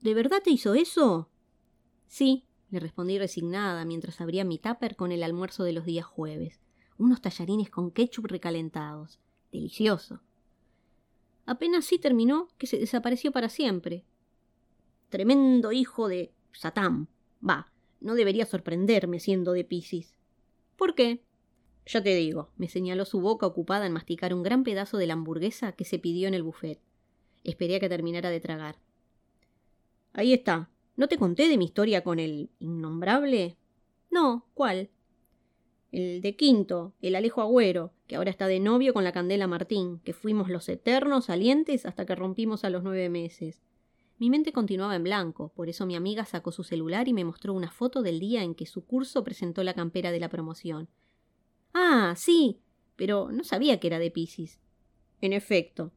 ¿De verdad te hizo eso? Sí, le respondí resignada mientras abría mi tupper con el almuerzo de los días jueves. Unos tallarines con ketchup recalentados. Delicioso. Apenas sí terminó que se desapareció para siempre. Tremendo hijo de Satán. Va, no debería sorprenderme siendo de Piscis. ¿Por qué? Ya te digo, me señaló su boca ocupada en masticar un gran pedazo de la hamburguesa que se pidió en el buffet. Esperé a que terminara de tragar. Ahí está. ¿No te conté de mi historia con el innombrable? No, ¿cuál? El de Quinto, el Alejo Agüero, que ahora está de novio con la Candela Martín, que fuimos los eternos salientes hasta que rompimos a los nueve meses. Mi mente continuaba en blanco, por eso mi amiga sacó su celular y me mostró una foto del día en que su curso presentó la campera de la promoción. Ah, sí, pero no sabía que era de Piscis. En efecto.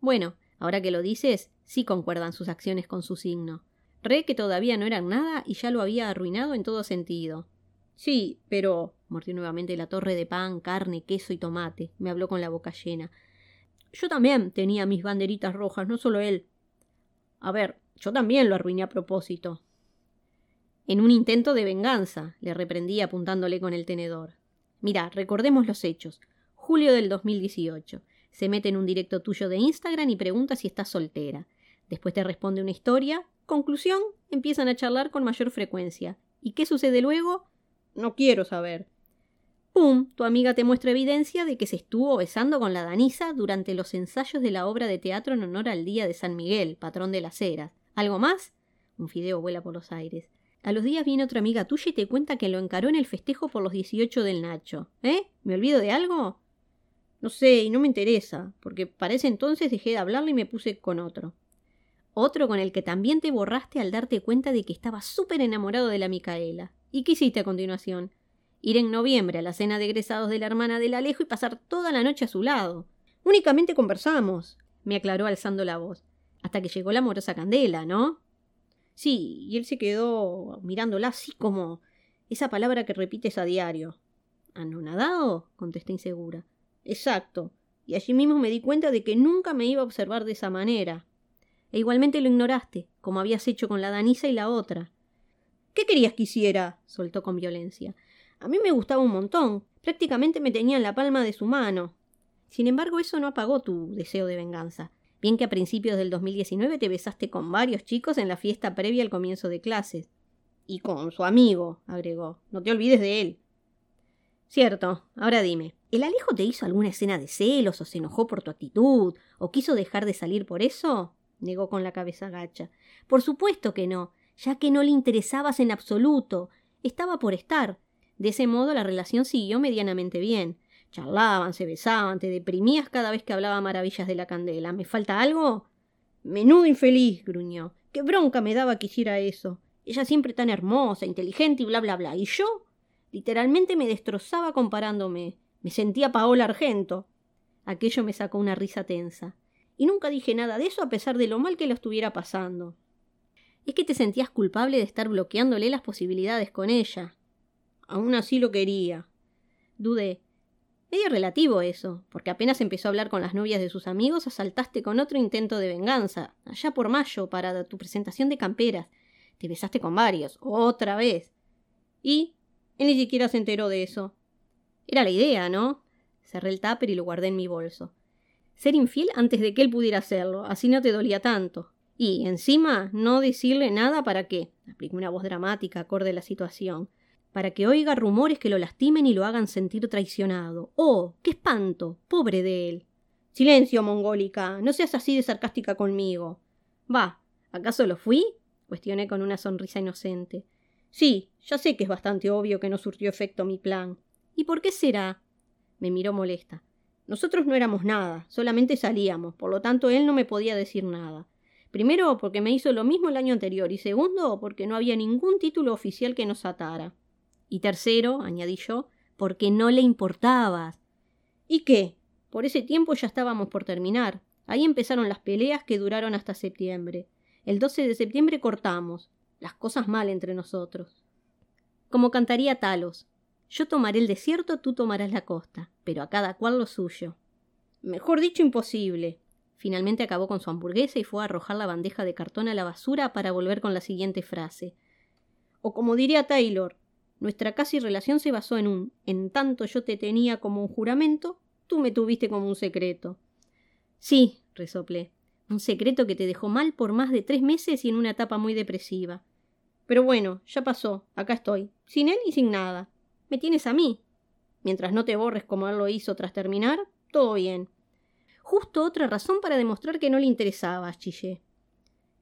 Bueno, ahora que lo dices, sí concuerdan sus acciones con su signo. Re que todavía no eran nada y ya lo había arruinado en todo sentido. Sí, pero. mordió nuevamente la torre de pan, carne, queso y tomate. Me habló con la boca llena. Yo también tenía mis banderitas rojas, no solo él. A ver, yo también lo arruiné a propósito. En un intento de venganza, le reprendí apuntándole con el tenedor. Mira, recordemos los hechos. Julio del 2018. Se mete en un directo tuyo de Instagram y pregunta si estás soltera. Después te responde una historia. Conclusión, empiezan a charlar con mayor frecuencia. ¿Y qué sucede luego? No quiero saber. ¡Pum! Tu amiga te muestra evidencia de que se estuvo besando con la Danisa durante los ensayos de la obra de teatro en honor al Día de San Miguel, patrón de las eras. ¿Algo más? Un fideo vuela por los aires. A los días viene otra amiga tuya y te cuenta que lo encaró en el festejo por los 18 del Nacho. ¿Eh? ¿Me olvido de algo? No sé, y no me interesa, porque para ese entonces dejé de hablarle y me puse con otro. Otro con el que también te borraste al darte cuenta de que estaba súper enamorado de la Micaela. ¿Y qué hiciste a continuación? Ir en noviembre a la cena de egresados de la hermana del Alejo y pasar toda la noche a su lado. Únicamente conversamos, me aclaró alzando la voz, hasta que llegó la amorosa Candela, ¿no? Sí, y él se quedó mirándola así como esa palabra que repites a diario. ¿Anonadado? contesté insegura. Exacto. Y allí mismo me di cuenta de que nunca me iba a observar de esa manera. E igualmente lo ignoraste, como habías hecho con la Danisa y la otra. ¿Qué querías que hiciera? soltó con violencia. A mí me gustaba un montón. Prácticamente me tenía en la palma de su mano. Sin embargo, eso no apagó tu deseo de venganza. Bien que a principios del 2019 te besaste con varios chicos en la fiesta previa al comienzo de clases. Y con su amigo, agregó. No te olvides de él. Cierto. Ahora dime, ¿el Alejo te hizo alguna escena de celos o se enojó por tu actitud o quiso dejar de salir por eso? negó con la cabeza gacha. Por supuesto que no, ya que no le interesabas en absoluto. Estaba por estar. De ese modo la relación siguió medianamente bien. Charlaban, se besaban, te deprimías cada vez que hablaba maravillas de la candela. ¿Me falta algo? Menudo infeliz, gruñó. Qué bronca me daba que hiciera eso. Ella siempre tan hermosa, inteligente y bla bla bla. ¿Y yo? Literalmente me destrozaba comparándome. Me sentía Paola Argento. Aquello me sacó una risa tensa. Y nunca dije nada de eso a pesar de lo mal que lo estuviera pasando. Es que te sentías culpable de estar bloqueándole las posibilidades con ella. Aún así lo quería. Dudé. Medio relativo eso, porque apenas empezó a hablar con las novias de sus amigos, asaltaste con otro intento de venganza, allá por mayo, para tu presentación de camperas. Te besaste con varios, otra vez. Y él ni siquiera se enteró de eso. Era la idea, ¿no? Cerré el tupper y lo guardé en mi bolso. Ser infiel antes de que él pudiera hacerlo, así no te dolía tanto. Y, encima, no decirle nada para qué. Aplicó una voz dramática acorde a la situación para que oiga rumores que lo lastimen y lo hagan sentir traicionado. ¡Oh! ¡Qué espanto! Pobre de él. Silencio, mongólica. No seas así de sarcástica conmigo. Va. ¿Acaso lo fui? cuestioné con una sonrisa inocente. Sí, ya sé que es bastante obvio que no surtió efecto mi plan. ¿Y por qué será? me miró molesta. Nosotros no éramos nada, solamente salíamos, por lo tanto él no me podía decir nada. Primero, porque me hizo lo mismo el año anterior, y segundo, porque no había ningún título oficial que nos atara. Y tercero, añadí yo, porque no le importabas. ¿Y qué? Por ese tiempo ya estábamos por terminar. Ahí empezaron las peleas que duraron hasta septiembre. El 12 de septiembre cortamos. Las cosas mal entre nosotros. Como cantaría Talos. Yo tomaré el desierto, tú tomarás la costa, pero a cada cual lo suyo. Mejor dicho, imposible. Finalmente acabó con su hamburguesa y fue a arrojar la bandeja de cartón a la basura para volver con la siguiente frase. O como diría Taylor, nuestra casi relación se basó en un en tanto yo te tenía como un juramento, tú me tuviste como un secreto. Sí, resoplé, un secreto que te dejó mal por más de tres meses y en una etapa muy depresiva. Pero bueno, ya pasó, acá estoy, sin él y sin nada. Me tienes a mí. Mientras no te borres como él lo hizo tras terminar, todo bien. Justo otra razón para demostrar que no le interesaba, chillé.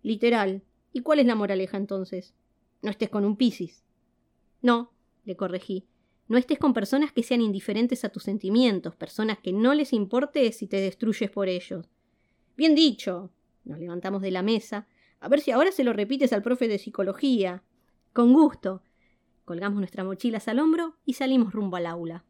Literal. ¿Y cuál es la moraleja entonces? No estés con un Piscis. No, le corregí. No estés con personas que sean indiferentes a tus sentimientos, personas que no les importe si te destruyes por ellos. Bien dicho. Nos levantamos de la mesa. A ver si ahora se lo repites al profe de psicología. Con gusto. Colgamos nuestras mochilas al hombro y salimos rumbo al aula.